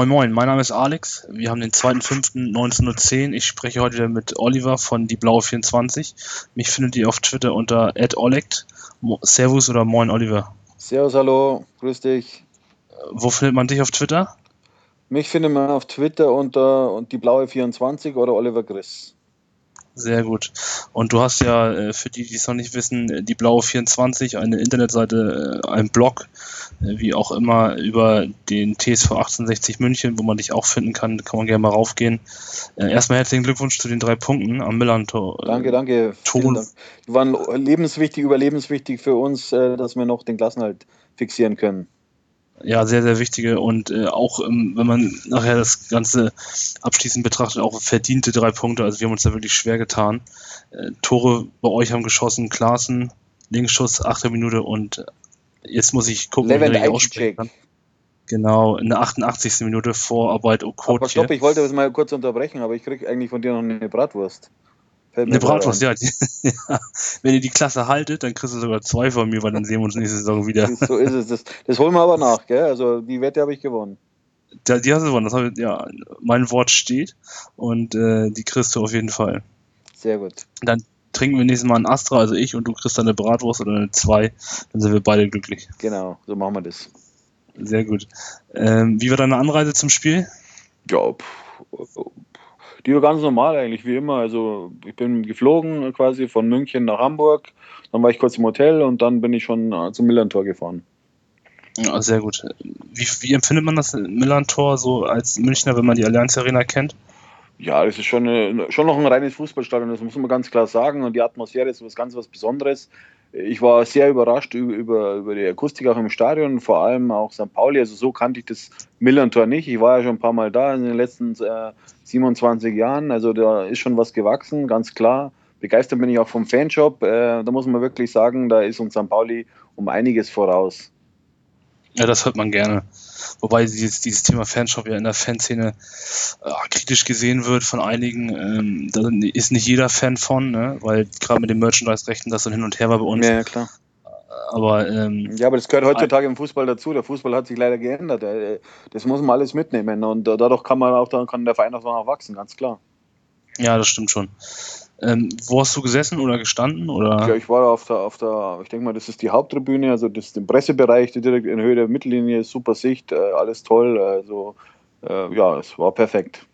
Moin Moin, mein Name ist Alex. Wir haben den 2.5.1910. Ich spreche heute wieder mit Oliver von Die Blaue 24. Mich findet ihr auf Twitter unter @olect. Servus oder Moin Oliver. Servus, hallo, grüß dich. Wo findet man dich auf Twitter? Mich findet man auf Twitter unter und die blaue 24 oder Oliver Chris. Sehr gut. Und du hast ja, äh, für die, die es noch nicht wissen, die blaue 24, eine Internetseite, äh, ein Blog, äh, wie auch immer, über den TSV 1860 München, wo man dich auch finden kann. Da kann man gerne mal raufgehen. Erstmal herzlichen Glückwunsch zu den drei Punkten am Millantor. Danke, danke. Vielen Dank. Die waren lebenswichtig, überlebenswichtig für uns, dass wir noch den Klassenhalt fixieren können ja, sehr, sehr wichtige und äh, auch, ähm, wenn man nachher das Ganze abschließend betrachtet, auch verdiente drei Punkte. Also wir haben uns da wirklich schwer getan. Äh, Tore bei euch haben geschossen, Klaassen, Linksschuss, achte Minute und jetzt muss ich gucken, Levent wie ich aussprechen kann. Genau, in der 88. Minute Vorarbeit Okotje. Aber stopp, ich wollte das mal kurz unterbrechen, aber ich kriege eigentlich von dir noch eine Bratwurst. Eine Bratwurst, ja. ja. Wenn ihr die Klasse haltet, dann kriegst du sogar zwei von mir, weil dann sehen wir uns nächste Saison wieder. So ist es. Das, das holen wir aber nach, gell? Also die Wette habe ich gewonnen. Ja, die hast du gewonnen. Das ich, ja, mein Wort steht und äh, die kriegst du auf jeden Fall. Sehr gut. Dann trinken wir nächstes Mal ein Astra, also ich und du kriegst dann eine Bratwurst oder eine zwei, dann sind wir beide glücklich. Genau, so machen wir das. Sehr gut. Ähm, wie war deine Anreise zum Spiel? Ja, pff, die war ganz normal eigentlich, wie immer. Also ich bin geflogen quasi von München nach Hamburg, dann war ich kurz im Hotel und dann bin ich schon äh, zum Millantor gefahren. Ja, sehr gut. Wie, wie empfindet man das Millantor so als Münchner, wenn man die Allianz Arena kennt? Ja, das ist schon, eine, schon noch ein reines Fußballstadion, das muss man ganz klar sagen. Und die Atmosphäre ist was ganz was Besonderes. Ich war sehr überrascht über, über die Akustik auch im Stadion, vor allem auch St. Pauli. Also so kannte ich das Millantor nicht. Ich war ja schon ein paar Mal da in den letzten äh, 27 Jahren. Also da ist schon was gewachsen, ganz klar. Begeistert bin ich auch vom Fanshop. Äh, da muss man wirklich sagen, da ist uns St. Pauli um einiges voraus. Ja, das hört man gerne. Wobei dieses, dieses Thema Fanshop ja in der Fanszene äh, kritisch gesehen wird von einigen. Ähm, da ist nicht jeder Fan von, ne? weil gerade mit den Merchandise-Rechten das dann hin und her war bei uns. Ja, ja klar. Aber, ähm, ja, aber das gehört heutzutage im Fußball dazu. Der Fußball hat sich leider geändert. Äh, das muss man alles mitnehmen. Und dadurch kann man auch, dann kann der Verein auch noch wachsen, ganz klar. Ja, das stimmt schon. Ähm, wo hast du gesessen oder gestanden? Oder? Ja, ich war auf der, auf der, ich denke mal, das ist die Haupttribüne, also das ist im Pressebereich, direkt in Höhe der Mittellinie, super Sicht, äh, alles toll. Also äh, ja, es war perfekt.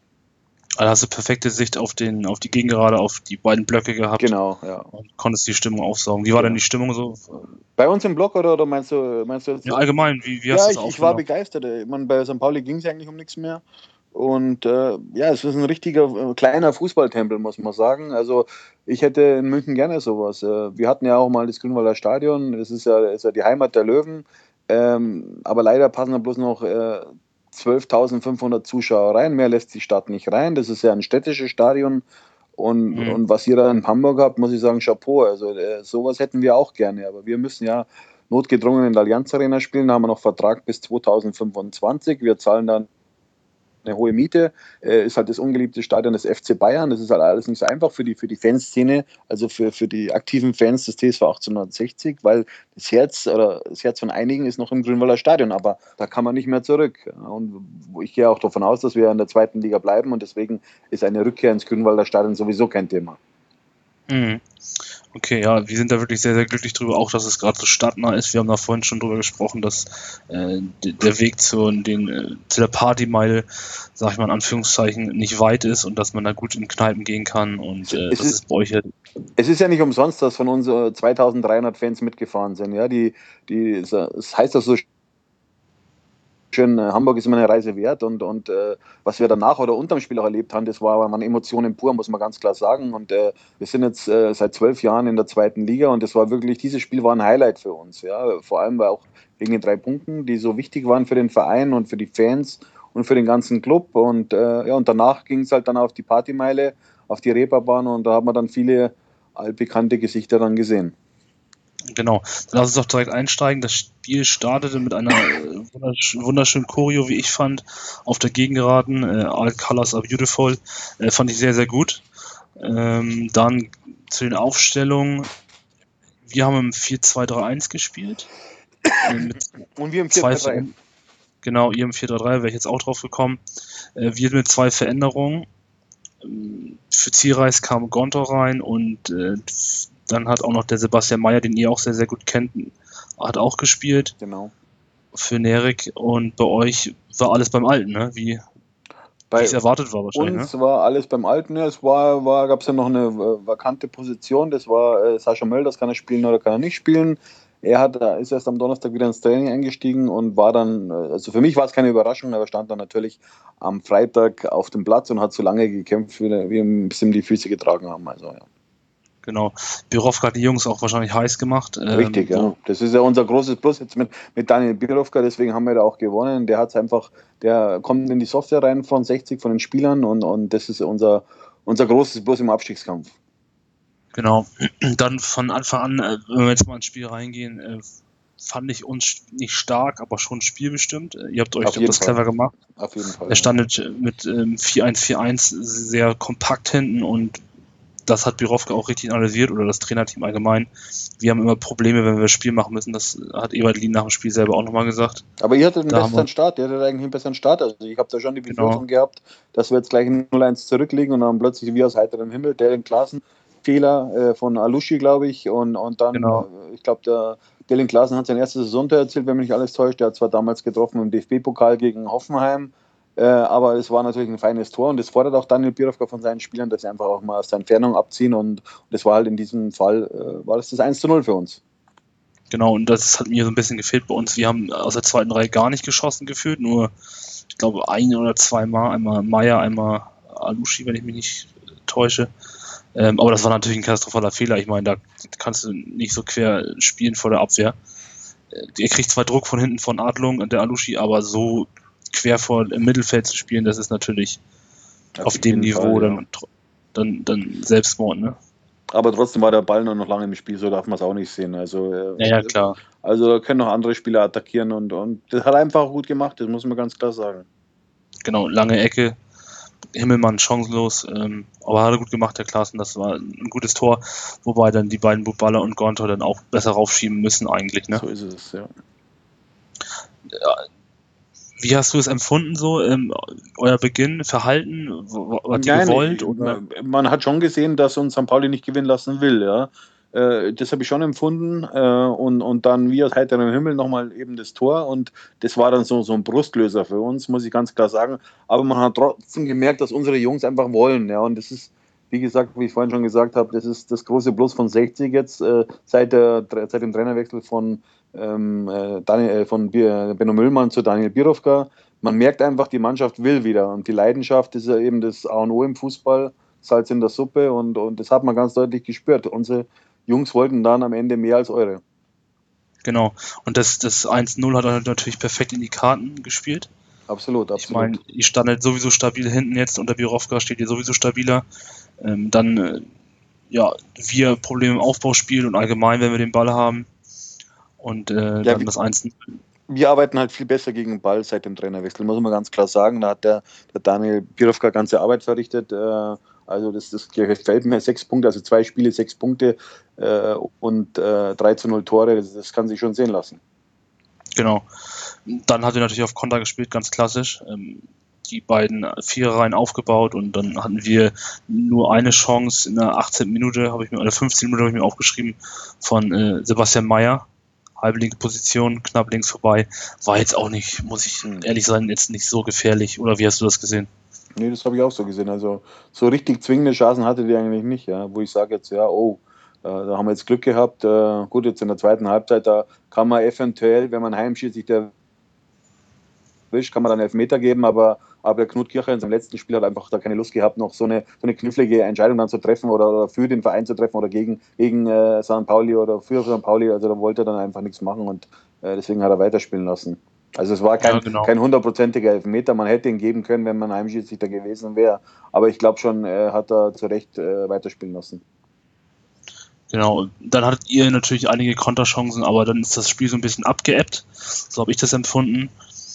Also hast du perfekte Sicht auf den, auf die Gegengerade, auf die beiden Blöcke gehabt. Genau, ja. Und konntest die Stimmung aufsaugen. Wie war ja. denn die Stimmung so? Bei uns im Block oder, oder meinst du, meinst du jetzt? Ja, allgemein, wie, wie hast ja, du es ich, ich war begeistert. Ich meine, bei St. Pauli ging es eigentlich um nichts mehr. Und äh, ja, es ist ein richtiger äh, kleiner Fußballtempel, muss man sagen. Also ich hätte in München gerne sowas. Äh, wir hatten ja auch mal das Grünwalder Stadion, das ist ja, ist ja die Heimat der Löwen. Ähm, aber leider passen da bloß noch äh, 12.500 Zuschauer rein. Mehr lässt die Stadt nicht rein. Das ist ja ein städtisches Stadion. Und, mhm. und was ihr da in Hamburg habt, muss ich sagen, Chapeau. Also äh, sowas hätten wir auch gerne. Aber wir müssen ja notgedrungen in der Allianz Arena spielen. Da haben wir noch Vertrag bis 2025. Wir zahlen dann eine hohe Miete, äh, ist halt das ungeliebte Stadion des FC Bayern. Das ist halt alles nicht so einfach für die, für die Fanszene, also für, für die aktiven Fans des TSV 1860, weil das Herz oder das Herz von einigen ist noch im Grünwalder Stadion, aber da kann man nicht mehr zurück. Und ich gehe auch davon aus, dass wir in der zweiten Liga bleiben und deswegen ist eine Rückkehr ins Grünwalder Stadion sowieso kein Thema. Mhm. Okay, ja, wir sind da wirklich sehr, sehr glücklich drüber, auch dass es gerade so stadtnah ist. Wir haben da vorhin schon drüber gesprochen, dass äh, der Weg zu, den, äh, zu der Partymeile, sag ich mal in Anführungszeichen, nicht weit ist und dass man da gut in Kneipen gehen kann und äh, das ist, ist bei euch ja es ist ja nicht umsonst, dass von uns 2300 Fans mitgefahren sind. Ja, die, die, das heißt das so schön, äh, Hamburg ist immer eine Reise wert und, und äh, was wir danach oder unterm Spiel auch erlebt haben, das war waren Emotionen pur, muss man ganz klar sagen. Und äh, wir sind jetzt äh, seit zwölf Jahren in der zweiten Liga und das war wirklich, dieses Spiel war ein Highlight für uns. Ja? Vor allem weil auch wegen den drei Punkten, die so wichtig waren für den Verein und für die Fans und für den ganzen Club. Und, äh, ja, und danach ging es halt dann auf die Partymeile, auf die Reeperbahn und da haben wir dann viele altbekannte Gesichter dann gesehen. Genau. Dann lass uns doch direkt einsteigen. Das Spiel startete mit einer wundersch wunderschönen Choreo, wie ich fand, auf der Gegengeraden. Äh, All Colors are Beautiful. Äh, fand ich sehr, sehr gut. Ähm, dann zu den Aufstellungen. Wir haben im 4-2-3-1 gespielt. Äh, Und wir im 4-3-3. Genau, ihr im 4-3-3 wäre ich jetzt auch drauf gekommen. Äh, wir mit zwei Veränderungen. Für Zierreis kam Gonto rein und äh, dann hat auch noch der Sebastian Mayer, den ihr auch sehr, sehr gut kennt, hat auch gespielt. Genau. Für Nerik und bei euch war alles beim Alten, ne? Wie, bei es erwartet war wahrscheinlich. Uns ne? war alles beim Alten. Ja. Es war, war, gab es ja noch eine äh, vakante Position. Das war äh, Sascha Mölders, kann er spielen oder kann er nicht spielen. Er hat, ist erst am Donnerstag wieder ins Training eingestiegen und war dann, äh, also für mich war es keine Überraschung, aber stand dann natürlich am Freitag auf dem Platz und hat so lange gekämpft, wie, wie ihm die Füße getragen haben. Also, ja. Genau. Birovka hat die Jungs auch wahrscheinlich heiß gemacht. Ähm, Richtig, ähm, ja. Das ist ja unser großes Plus jetzt mit, mit Daniel Birovka, deswegen haben wir da auch gewonnen. Der hat einfach, der kommt in die Software rein von 60 von den Spielern und, und das ist unser, unser großes Plus im Abstiegskampf. Genau. Dann von Anfang an, äh, wenn wir jetzt mal ins Spiel reingehen, äh, fand ich uns nicht stark, aber schon spielbestimmt. Ihr habt euch das clever gemacht. Auf jeden Fall. Er standet mit ähm, 4-1-4-1 sehr kompakt hinten und das hat Birovka auch richtig analysiert oder das Trainerteam allgemein. Wir haben immer Probleme, wenn wir das Spiel machen müssen. Das hat Ewald Lien nach dem Spiel selber auch nochmal gesagt. Aber ihr hattet einen da besseren Start. Ihr hattet eigentlich einen besseren Start. Also ich habe da schon die Vision genau. gehabt, dass wir jetzt gleich 0-1 zurückliegen und dann plötzlich wie aus heiterem Himmel der in Klassen Fehler äh, von Alushi, glaube ich. Und, und dann, genau. äh, ich glaube, der Dylan Klaassen hat sein erstes Saisontor erzählt, wenn mich nicht alles täuscht. Der hat zwar damals getroffen im DFB-Pokal gegen Hoffenheim, äh, aber es war natürlich ein feines Tor und es fordert auch Daniel Birovka von seinen Spielern, dass sie einfach auch mal aus der Entfernung abziehen und, das war halt in diesem Fall, äh, war das das 1 zu 0 für uns. Genau, und das hat mir so ein bisschen gefehlt bei uns. Wir haben aus der zweiten Reihe gar nicht geschossen gefühlt, nur, ich glaube, ein oder zweimal, einmal Meier, einmal Alushi, wenn ich mich nicht täusche. Ähm, aber das war natürlich ein katastrophaler Fehler. Ich meine, da kannst du nicht so quer spielen vor der Abwehr. Äh, ihr kriegt zwar Druck von hinten von Adlung und der Alushi, aber so quer vor im Mittelfeld zu spielen, das ist natürlich auf, auf dem Niveau Fall, ja. dann, dann, dann Selbstmord, ne? Aber trotzdem war der Ball noch lange im Spiel, so darf man es auch nicht sehen. Also, äh, ja, klar. Also da können noch andere Spieler attackieren und, und das hat er einfach gut gemacht, das muss man ganz klar sagen. Genau, lange Ecke, Himmelmann chancenlos, ähm, aber hat er gut gemacht, der Klassen, das war ein gutes Tor, wobei dann die beiden Bubballer und Gontor dann auch besser raufschieben müssen eigentlich, ne? So ist es, ja. ja wie hast du es empfunden so, ähm, euer Beginn, Verhalten, was ihr gewollt? Oder? Man hat schon gesehen, dass uns St. Pauli nicht gewinnen lassen will, ja. Äh, das habe ich schon empfunden. Äh, und, und dann wie aus heiterem Himmel nochmal eben das Tor. Und das war dann so, so ein Brustlöser für uns, muss ich ganz klar sagen. Aber man hat trotzdem gemerkt, dass unsere Jungs einfach wollen. Ja. Und das ist, wie gesagt, wie ich vorhin schon gesagt habe, das ist das große Plus von 60 jetzt, äh, seit, der, seit dem Trainerwechsel von, ähm, äh, Daniel, äh, von Benno Müllmann zu Daniel Birovka. Man merkt einfach, die Mannschaft will wieder. Und die Leidenschaft ist ja eben das A und O im Fußball. Salz in der Suppe und, und das hat man ganz deutlich gespürt. Unsere Jungs wollten dann am Ende mehr als eure. Genau. Und das, das 1-0 hat er natürlich perfekt in die Karten gespielt. Absolut, absolut. Ich meine, ihr standet sowieso stabil hinten jetzt, unter Birovka steht ihr sowieso stabiler. Ähm, dann, äh, ja, wir Probleme im Aufbauspiel und allgemein, wenn wir den Ball haben. Und äh, ja, dann das 1 wir arbeiten halt viel besser gegen den Ball seit dem Trainerwechsel, muss man ganz klar sagen. Da hat der, der Daniel Birovka ganze Arbeit verrichtet. Äh, also das, das gefällt mir. Sechs Punkte, also zwei Spiele, sechs Punkte äh, und äh, 3 zu 0 Tore, das, das, kann sich schon sehen lassen. Genau. Dann hat er natürlich auf Konter gespielt, ganz klassisch. Ähm, die beiden Viererreihen aufgebaut und dann hatten wir nur eine Chance in der 18. Minute, habe ich mir, oder 15 Minute habe ich mir aufgeschrieben, von äh, Sebastian Mayer. Halbe linke Position, knapp links vorbei. War jetzt auch nicht, muss ich hm. ehrlich sein, jetzt nicht so gefährlich. Oder wie hast du das gesehen? Nee, das habe ich auch so gesehen. Also so richtig zwingende Chancen hatte die eigentlich nicht, ja. Wo ich sage jetzt, ja, oh, äh, da haben wir jetzt Glück gehabt. Äh, gut, jetzt in der zweiten Halbzeit, da kann man eventuell, wenn man heimschießt, sich der erwischt, kann man dann Elfmeter geben, aber, aber Knut Kircher in seinem letzten Spiel hat einfach da keine Lust gehabt, noch so eine, so eine knifflige Entscheidung dann zu treffen oder, oder für den Verein zu treffen oder gegen, gegen äh, St. Pauli oder für St. Pauli. Also da wollte er dann einfach nichts machen und äh, deswegen hat er weiterspielen lassen. Also es war kein, ja, genau. kein hundertprozentiger Elfmeter. Man hätte ihn geben können, wenn man Heimschiedsrichter gewesen wäre. Aber ich glaube schon, er hat er zu Recht äh, weiterspielen lassen. Genau, dann hattet ihr natürlich einige Konterchancen, aber dann ist das Spiel so ein bisschen abgeebbt. So habe ich das empfunden.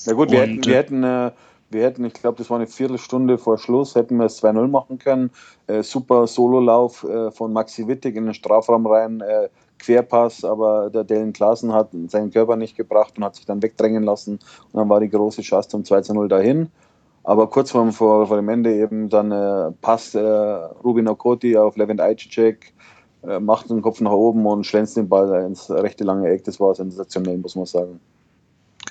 Ja gut, wir Und, hätten, wir hätten, äh, wir hätten, ich glaube, das war eine Viertelstunde vor Schluss, hätten wir es 2-0 machen können. Äh, super Sololauf äh, von Maxi Wittig in den Strafraum rein, äh, Querpass, aber der Dellen Klaassen hat seinen Körper nicht gebracht und hat sich dann wegdrängen lassen. Und dann war die große Chance zum 2-0 dahin. Aber kurz vor, vor, vor dem Ende eben dann äh, passt äh, Rubin Okoti auf Levent Ajicek, äh, macht den Kopf nach oben und schlänzt den Ball ins rechte lange Eck. Das war sensationell, muss man sagen.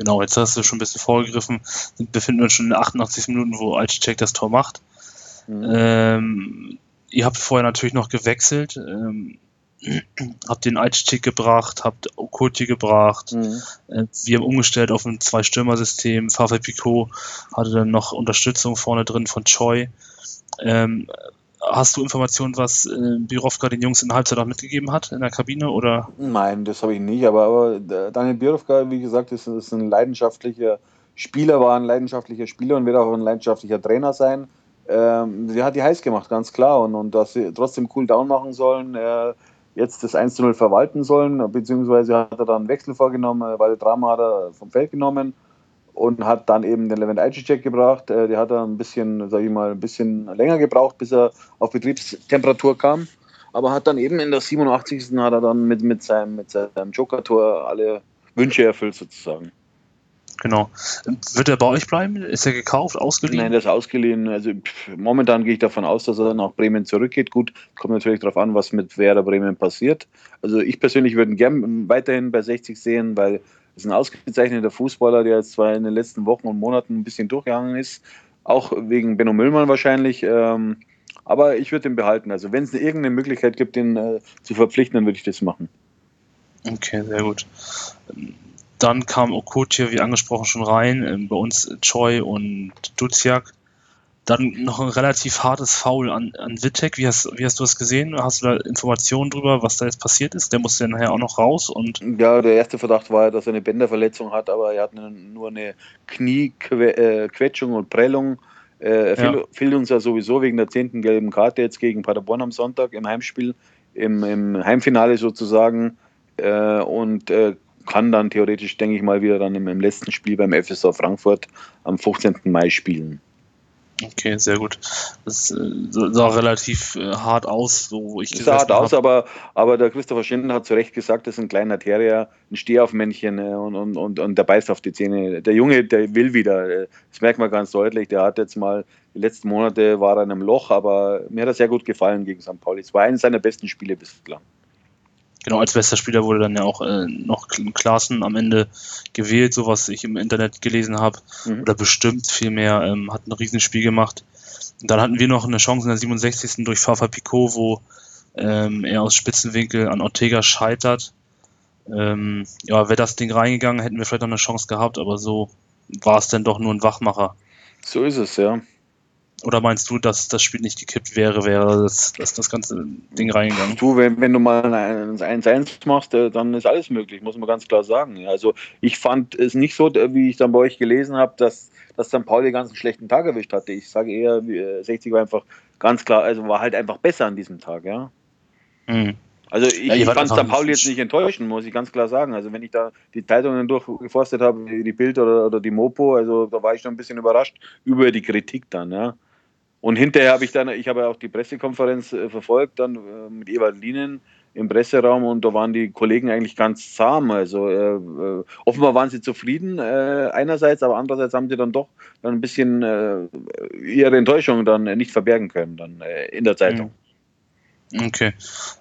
Genau, jetzt hast du schon ein bisschen vorgegriffen. Wir befinden uns schon in 88 Minuten, wo Ajicek das Tor macht. Mhm. Ähm, ihr habt vorher natürlich noch gewechselt. Ähm, habt den Altstick gebracht, habt Okoti gebracht. Mhm. Äh, wir haben umgestellt auf ein Zwei-Stürmer-System. Fafe Picot hatte dann noch Unterstützung vorne drin von Choi. Ähm, hast du Informationen, was äh, Birovka den Jungs in der Halbzeit auch mitgegeben hat in der Kabine? Oder? Nein, das habe ich nicht. Aber, aber Daniel Birovka, wie gesagt, ist, ist ein leidenschaftlicher Spieler, war ein leidenschaftlicher Spieler und wird auch ein leidenschaftlicher Trainer sein. Ähm, der hat die heiß gemacht, ganz klar. Und, und dass sie trotzdem cool down machen sollen. Äh, jetzt das 1-0 verwalten sollen, beziehungsweise hat er dann einen Wechsel vorgenommen, weil Drama hat er vom Feld genommen und hat dann eben den Levent Ajicek gebracht. Äh, der hat dann ein bisschen, sag ich mal, ein bisschen länger gebraucht, bis er auf Betriebstemperatur kam. Aber hat dann eben in der 87. hat er dann mit, mit seinem, mit seinem Joker-Tor alle Wünsche erfüllt sozusagen. Genau. Wird er bei euch bleiben? Ist er gekauft, ausgeliehen? Nein, der ist ausgeliehen. Also pff, momentan gehe ich davon aus, dass er nach Bremen zurückgeht. Gut, kommt natürlich darauf an, was mit Werder Bremen passiert. Also ich persönlich würde ihn gern weiterhin bei 60 sehen, weil es ein ausgezeichneter Fußballer, der jetzt zwar in den letzten Wochen und Monaten ein bisschen durchgegangen ist, auch wegen Benno Müllmann wahrscheinlich. Ähm, aber ich würde ihn behalten. Also wenn es irgendeine Möglichkeit gibt, ihn äh, zu verpflichten, dann würde ich das machen. Okay, sehr gut. Dann kam Okotie, wie angesprochen, schon rein. Ähm, bei uns Choi und Duziak. Dann noch ein relativ hartes Foul an, an Wittek. Wie hast, wie hast du das gesehen? Hast du da Informationen drüber, was da jetzt passiert ist? Der musste ja nachher auch noch raus. Und ja, der erste Verdacht war, dass er eine Bänderverletzung hat, aber er hat nur eine Kniequetschung und Prellung. Äh, er ja. fehlt uns ja sowieso wegen der zehnten gelben Karte jetzt gegen Paderborn am Sonntag im Heimspiel, im, im Heimfinale sozusagen. Äh, und äh, kann dann theoretisch, denke ich mal, wieder dann im, im letzten Spiel beim FSV Frankfurt am 15. Mai spielen. Okay, sehr gut. Das äh, sah relativ äh, hart aus, so wo ich das sah hart aus, aber, aber der Christopher Schinden hat zu Recht gesagt, das ist ein kleiner Terrier, ein Stehaufmännchen äh, und, und, und, und der beißt auf die Zähne. Der Junge, der will wieder. Das merkt man ganz deutlich. Der hat jetzt mal, die letzten Monate war er in einem Loch, aber mir hat er sehr gut gefallen gegen St. Pauli. Es war eines seiner besten Spiele bislang. Genau, als bester Spieler wurde dann ja auch äh, noch Klaassen am Ende gewählt, so was ich im Internet gelesen habe. Mhm. Oder bestimmt vielmehr, ähm, hat ein Riesenspiel gemacht. Und dann hatten wir noch eine Chance in der 67. durch Fafa Picot, wo ähm, er aus Spitzenwinkel an Ortega scheitert. Ähm, ja, wäre das Ding reingegangen, hätten wir vielleicht noch eine Chance gehabt, aber so war es dann doch nur ein Wachmacher. So ist es, ja. Oder meinst du, dass das Spiel nicht gekippt wäre, wäre das, das, das ganze Ding reingegangen? Du, wenn, wenn du mal ein 1-1 machst, äh, dann ist alles möglich, muss man ganz klar sagen. Also ich fand es nicht so, wie ich dann bei euch gelesen habe, dass, dass St. Pauli ganz einen schlechten Tag erwischt hatte. Ich sage eher, 60 äh, war einfach ganz klar, also war halt einfach besser an diesem Tag, ja. Mhm. Also ich, ja, ich fand St. Pauli jetzt nicht enttäuschen, muss ich ganz klar sagen. Also wenn ich da die Zeitungen durchgeforstet habe, die Bild oder, oder die Mopo, also da war ich schon ein bisschen überrascht über die Kritik dann, ja. Und hinterher habe ich dann, ich habe auch die Pressekonferenz äh, verfolgt, dann äh, mit Ewald Lienen im Presseraum und da waren die Kollegen eigentlich ganz zahm. Also äh, äh, offenbar waren sie zufrieden äh, einerseits, aber andererseits haben sie dann doch dann ein bisschen äh, ihre Enttäuschung dann nicht verbergen können dann in der Zeitung. Mhm. Okay.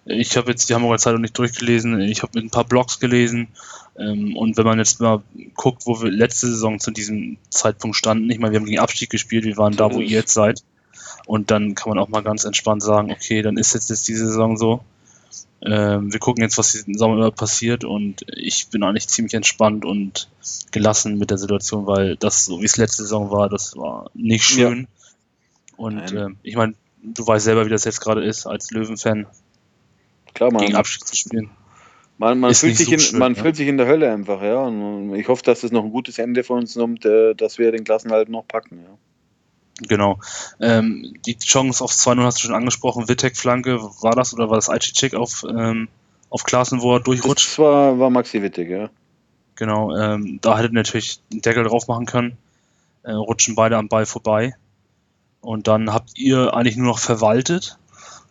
Ich habe jetzt die Hamburger Zeitung nicht durchgelesen. Ich habe ein paar Blogs gelesen. Ähm, und wenn man jetzt mal guckt, wo wir letzte Saison zu diesem Zeitpunkt standen, ich meine, wir haben gegen Abstieg gespielt, wir waren da, wo ihr jetzt seid. Und dann kann man auch mal ganz entspannt sagen, okay, dann ist jetzt, jetzt diese Saison so. Ähm, wir gucken jetzt, was diesen Sommer immer passiert und ich bin eigentlich ziemlich entspannt und gelassen mit der Situation, weil das, so wie es letzte Saison war, das war nicht schön. Ja. Und äh, ich meine, du weißt selber, wie das jetzt gerade ist, als Löwenfan Klar, gegen Abstieg zu spielen. Man, man, fühlt, sich so in, schön, man ja. fühlt sich in der Hölle einfach, ja. Und ich hoffe, dass es noch ein gutes Ende für uns nimmt, äh, dass wir den Klassenhalt noch packen, ja. Genau. Ähm, die Chance auf 2-0 hast du schon angesprochen. Wittek-Flanke, war das oder war das Aichi-Check auf, ähm, auf Klaassen, wo er durchrutscht? Das war, war Maxi Wittek, ja. Genau, ähm, da hätte natürlich einen Deckel drauf machen können. Äh, rutschen beide am Ball vorbei. Und dann habt ihr eigentlich nur noch verwaltet.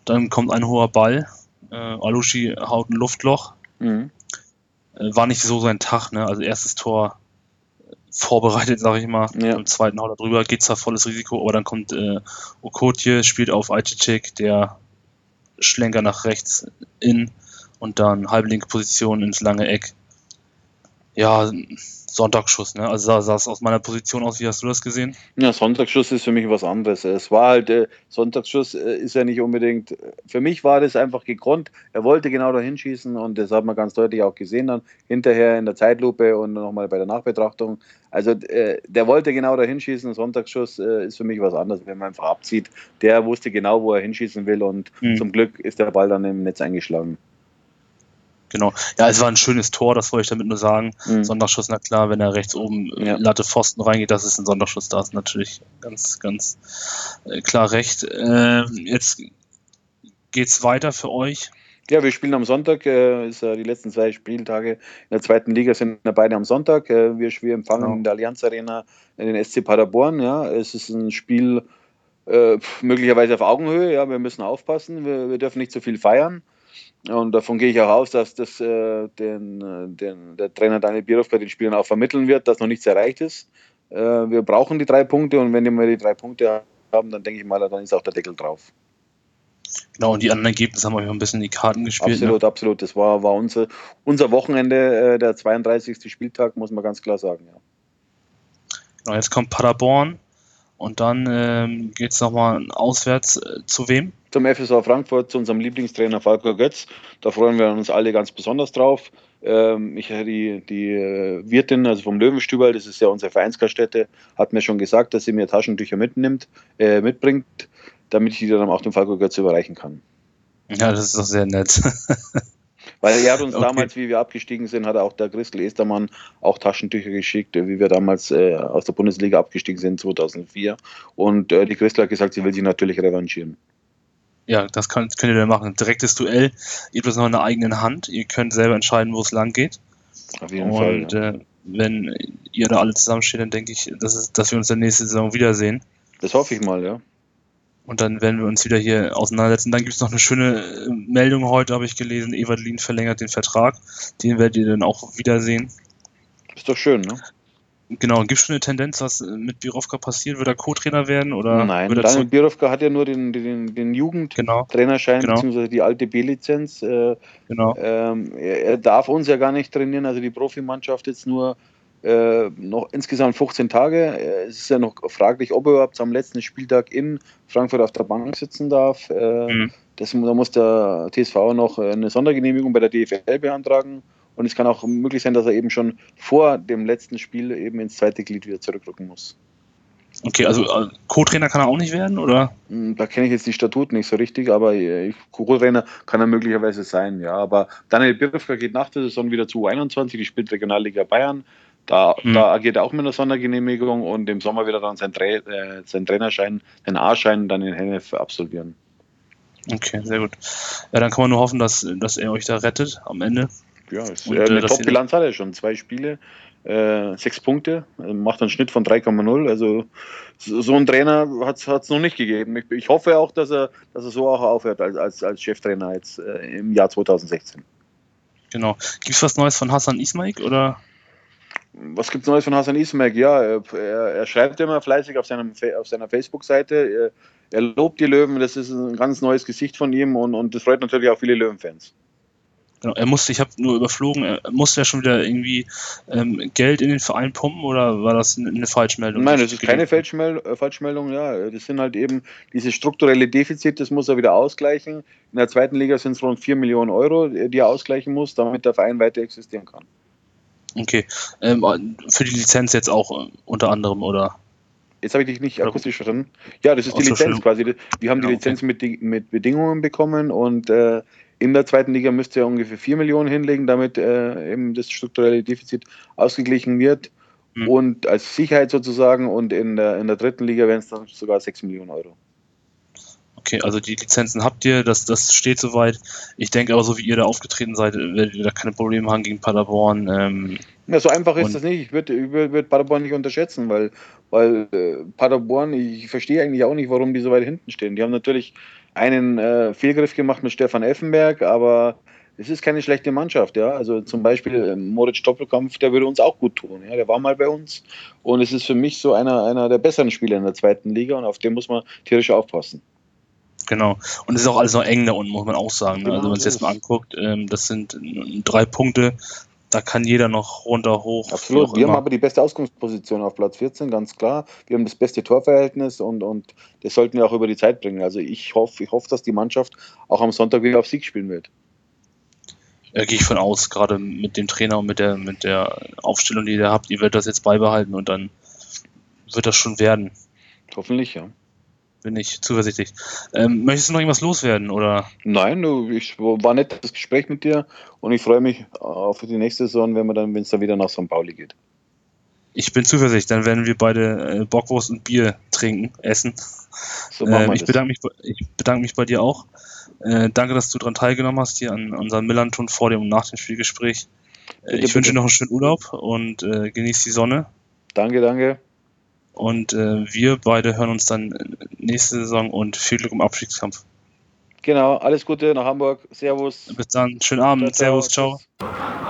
Dann kommt ein hoher Ball. Äh, Alushi haut ein Luftloch. Mhm. Äh, war nicht so sein Tag, ne? Also erstes Tor vorbereitet, sage ich mal. Ja. Im zweiten haut er drüber, geht zwar volles Risiko, aber dann kommt äh, Okotje, spielt auf Aichicek, der Schlenker nach rechts in und dann halblinke Position ins lange Eck. Ja, Sonntagsschuss, ne? Also sah, sah es aus meiner Position aus, wie hast du das gesehen? Ja, Sonntagsschuss ist für mich was anderes. Es war halt, äh, Sonntagsschuss äh, ist ja nicht unbedingt, für mich war das einfach gekonnt. Er wollte genau da hinschießen und das hat man ganz deutlich auch gesehen dann hinterher in der Zeitlupe und nochmal bei der Nachbetrachtung. Also äh, der wollte genau da hinschießen. Sonntagsschuss äh, ist für mich was anderes, wenn man einfach abzieht. Der wusste genau, wo er hinschießen will und mhm. zum Glück ist der Ball dann im Netz eingeschlagen. Genau. Ja, es war ein schönes Tor, das wollte ich damit nur sagen. Mhm. Sonderschuss, na klar, wenn er rechts oben ja. Latte Pfosten reingeht, das ist ein Sonderschuss, da ist natürlich ganz, ganz äh, klar recht. Äh, jetzt geht's weiter für euch. Ja, wir spielen am Sonntag, äh, ist, äh, die letzten zwei Spieltage in der zweiten Liga sind beide am Sonntag. Äh, wir, wir empfangen genau. in der Allianz Arena den SC Paderborn. Ja. Es ist ein Spiel äh, möglicherweise auf Augenhöhe, ja, wir müssen aufpassen, wir, wir dürfen nicht zu so viel feiern. Und davon gehe ich auch aus, dass das äh, den, äh, den, der Trainer Daniel Bierhoff bei den Spielern auch vermitteln wird, dass noch nichts erreicht ist. Äh, wir brauchen die drei Punkte und wenn wir die drei Punkte haben, dann denke ich mal, dann ist auch der Deckel drauf. Genau, und die anderen Ergebnisse haben euch ein bisschen die Karten gespielt. Absolut, ne? absolut. Das war, war unser, unser Wochenende, äh, der 32. Spieltag, muss man ganz klar sagen. Ja. Genau, jetzt kommt Paderborn und dann ähm, geht es nochmal auswärts äh, zu wem? Zum FSV Frankfurt, zu unserem Lieblingstrainer Falco Götz. Da freuen wir uns alle ganz besonders drauf. Ähm, ich, die, die äh, Wirtin, also vom Löwenstübel, das ist ja unsere Vereinsgaststätte, hat mir schon gesagt, dass sie mir Taschentücher mitnimmt, äh, mitbringt, damit ich die dann auch dem Falco Götz überreichen kann. Ja, das ist doch sehr nett. Weil er hat uns okay. damals, wie wir abgestiegen sind, hat auch der Christel Estermann auch Taschentücher geschickt, wie wir damals äh, aus der Bundesliga abgestiegen sind, 2004. Und äh, die Christel hat gesagt, sie will sich natürlich revanchieren ja, das könnt, könnt ihr dann machen. Direktes Duell, ihr habt das noch in der eigenen Hand, ihr könnt selber entscheiden, wo es lang geht. Auf jeden Und, Fall. Und ja. äh, wenn ihr da alle zusammensteht, dann denke ich, dass, es, dass wir uns dann nächste Saison wiedersehen. Das hoffe ich mal, ja. Und dann werden wir uns wieder hier auseinandersetzen. Dann gibt es noch eine schöne äh, Meldung heute, habe ich gelesen. Evalin verlängert den Vertrag. Den werdet ihr dann auch wiedersehen. Ist doch schön, ne? Genau, gibt es schon eine Tendenz, was mit Birovka passiert? Wird er Co-Trainer werden? Oder Nein, Daniel Birovka hat ja nur den, den, den Jugendtrainerschein genau. bzw. die alte B-Lizenz. Äh, genau. Ähm, er, er, darf uns ja gar nicht trainieren, also die Profimannschaft jetzt nur äh, noch insgesamt 15 Tage. Es ist ja noch fraglich, ob er überhaupt am letzten Spieltag in Frankfurt auf der Bank sitzen darf. Äh, mhm. das, da muss der TSV noch eine Sondergenehmigung bei der DFL beantragen. Und es kann auch möglich sein, dass er eben schon vor dem letzten Spiel eben ins zweite Glied wieder zurückrücken muss. Okay, also äh, Co-Trainer kann er auch nicht werden, oder? Hm, da kenne ich jetzt die Statuten nicht so richtig, aber äh, Co-Trainer kann er möglicherweise sein, ja. Aber Daniel Birfka geht nach der Saison wieder zu U21, die spielt Regionalliga Bayern. Da, hm. da agiert er auch mit einer Sondergenehmigung und im Sommer wird er dann seinen, Tra äh, seinen Trainerschein, den A-Schein dann in Hennef absolvieren. Okay, sehr gut. Ja, dann kann man nur hoffen, dass, dass er euch da rettet am Ende ja, ist, und, eine äh, Top-Bilanz hat er schon. Zwei Spiele, äh, sechs Punkte, also macht einen Schnitt von 3,0. Also so einen Trainer hat es noch nicht gegeben. Ich, ich, hoffe auch, dass er, dass er so auch aufhört als, als, als Cheftrainer jetzt äh, im Jahr 2016. Genau. Gibt es was Neues von Hassan Ismaik oder? Was gibt es Neues von Hassan Ismaik? Ja, er, er, schreibt immer fleißig auf, seinem, auf seiner Facebook-Seite. Er, er, lobt die Löwen, das ist ein ganz neues Gesicht von ihm und, und das freut natürlich auch viele Löwenfans. Genau, er musste, ich habe nur überflogen, er musste ja schon wieder irgendwie ähm, Geld in den Verein pumpen oder war das eine Falschmeldung? Nein, das ist keine Falschmeldung, äh, Falschmeldung, ja. Das sind halt eben diese strukturelle Defizit, das muss er wieder ausgleichen. In der zweiten Liga sind es rund 4 Millionen Euro, die er ausgleichen muss, damit der Verein weiter existieren kann. Okay. Ähm, für die Lizenz jetzt auch äh, unter anderem, oder? Jetzt habe ich dich nicht akustisch verstanden. Ja, das ist die Lizenz quasi. Wir haben die Lizenz okay. mit, mit Bedingungen bekommen und äh, in der zweiten Liga müsste er ungefähr 4 Millionen hinlegen, damit äh, eben das strukturelle Defizit ausgeglichen wird. hm. und als Sicherheit sozusagen und in der, in der dritten Liga wären es dann sogar 6 Millionen Euro. Okay, also die Lizenzen habt ihr, das, das steht soweit. Ich denke aber, so wie ihr da aufgetreten seid, werdet ihr da keine Probleme haben gegen Paderborn. Ähm, ja, so einfach ist das nicht. Ich würde würd, würd Paderborn nicht unterschätzen, weil, weil äh, Paderborn, ich verstehe eigentlich auch nicht, warum die so weit hinten stehen. Die haben natürlich einen äh, Fehlgriff gemacht mit Stefan Effenberg, aber es ist keine schlechte Mannschaft, ja. Also zum Beispiel äh, Moritz Doppelkampf, der würde uns auch gut tun. Ja, der war mal bei uns und es ist für mich so einer, einer der besseren Spieler in der zweiten Liga und auf den muss man tierisch aufpassen. Genau. Und es ist auch alles noch eng da unten, muss man auch sagen. Ne? Also wenn man es jetzt mal anguckt, ähm, das sind drei Punkte. Da kann jeder noch runter, hoch. Absolut. Wir immer. haben aber die beste Ausgangsposition auf Platz 14, ganz klar. Wir haben das beste Torverhältnis und, und das sollten wir auch über die Zeit bringen. Also ich hoffe, ich hoffe, dass die Mannschaft auch am Sonntag wieder auf Sieg spielen wird. Ja, gehe ich von aus, gerade mit dem Trainer und mit der, mit der Aufstellung, die ihr habt, ihr werdet das jetzt beibehalten und dann wird das schon werden. Hoffentlich, ja bin ich zuversichtlich. Ähm, möchtest du noch irgendwas loswerden oder? Nein, ich war nett das Gespräch mit dir und ich freue mich auf die nächste Saison, wenn dann, wenn es dann wieder nach St. Pauli geht. Ich bin zuversichtlich, dann werden wir beide äh, Bockwurst und Bier trinken, essen. So äh, ich, bedanke mich, ich bedanke mich bei dir auch. Äh, danke, dass du daran teilgenommen hast hier an unserem Millanton vor dem und nach dem Spielgespräch. Äh, ich bitte. wünsche dir noch einen schönen Urlaub und äh, genieß die Sonne. Danke, danke. Und äh, wir beide hören uns dann nächste Saison und viel Glück im Abstiegskampf. Genau, alles Gute nach Hamburg. Servus. Bis dann, schönen Abend. Ciao, Servus, ciao. ciao.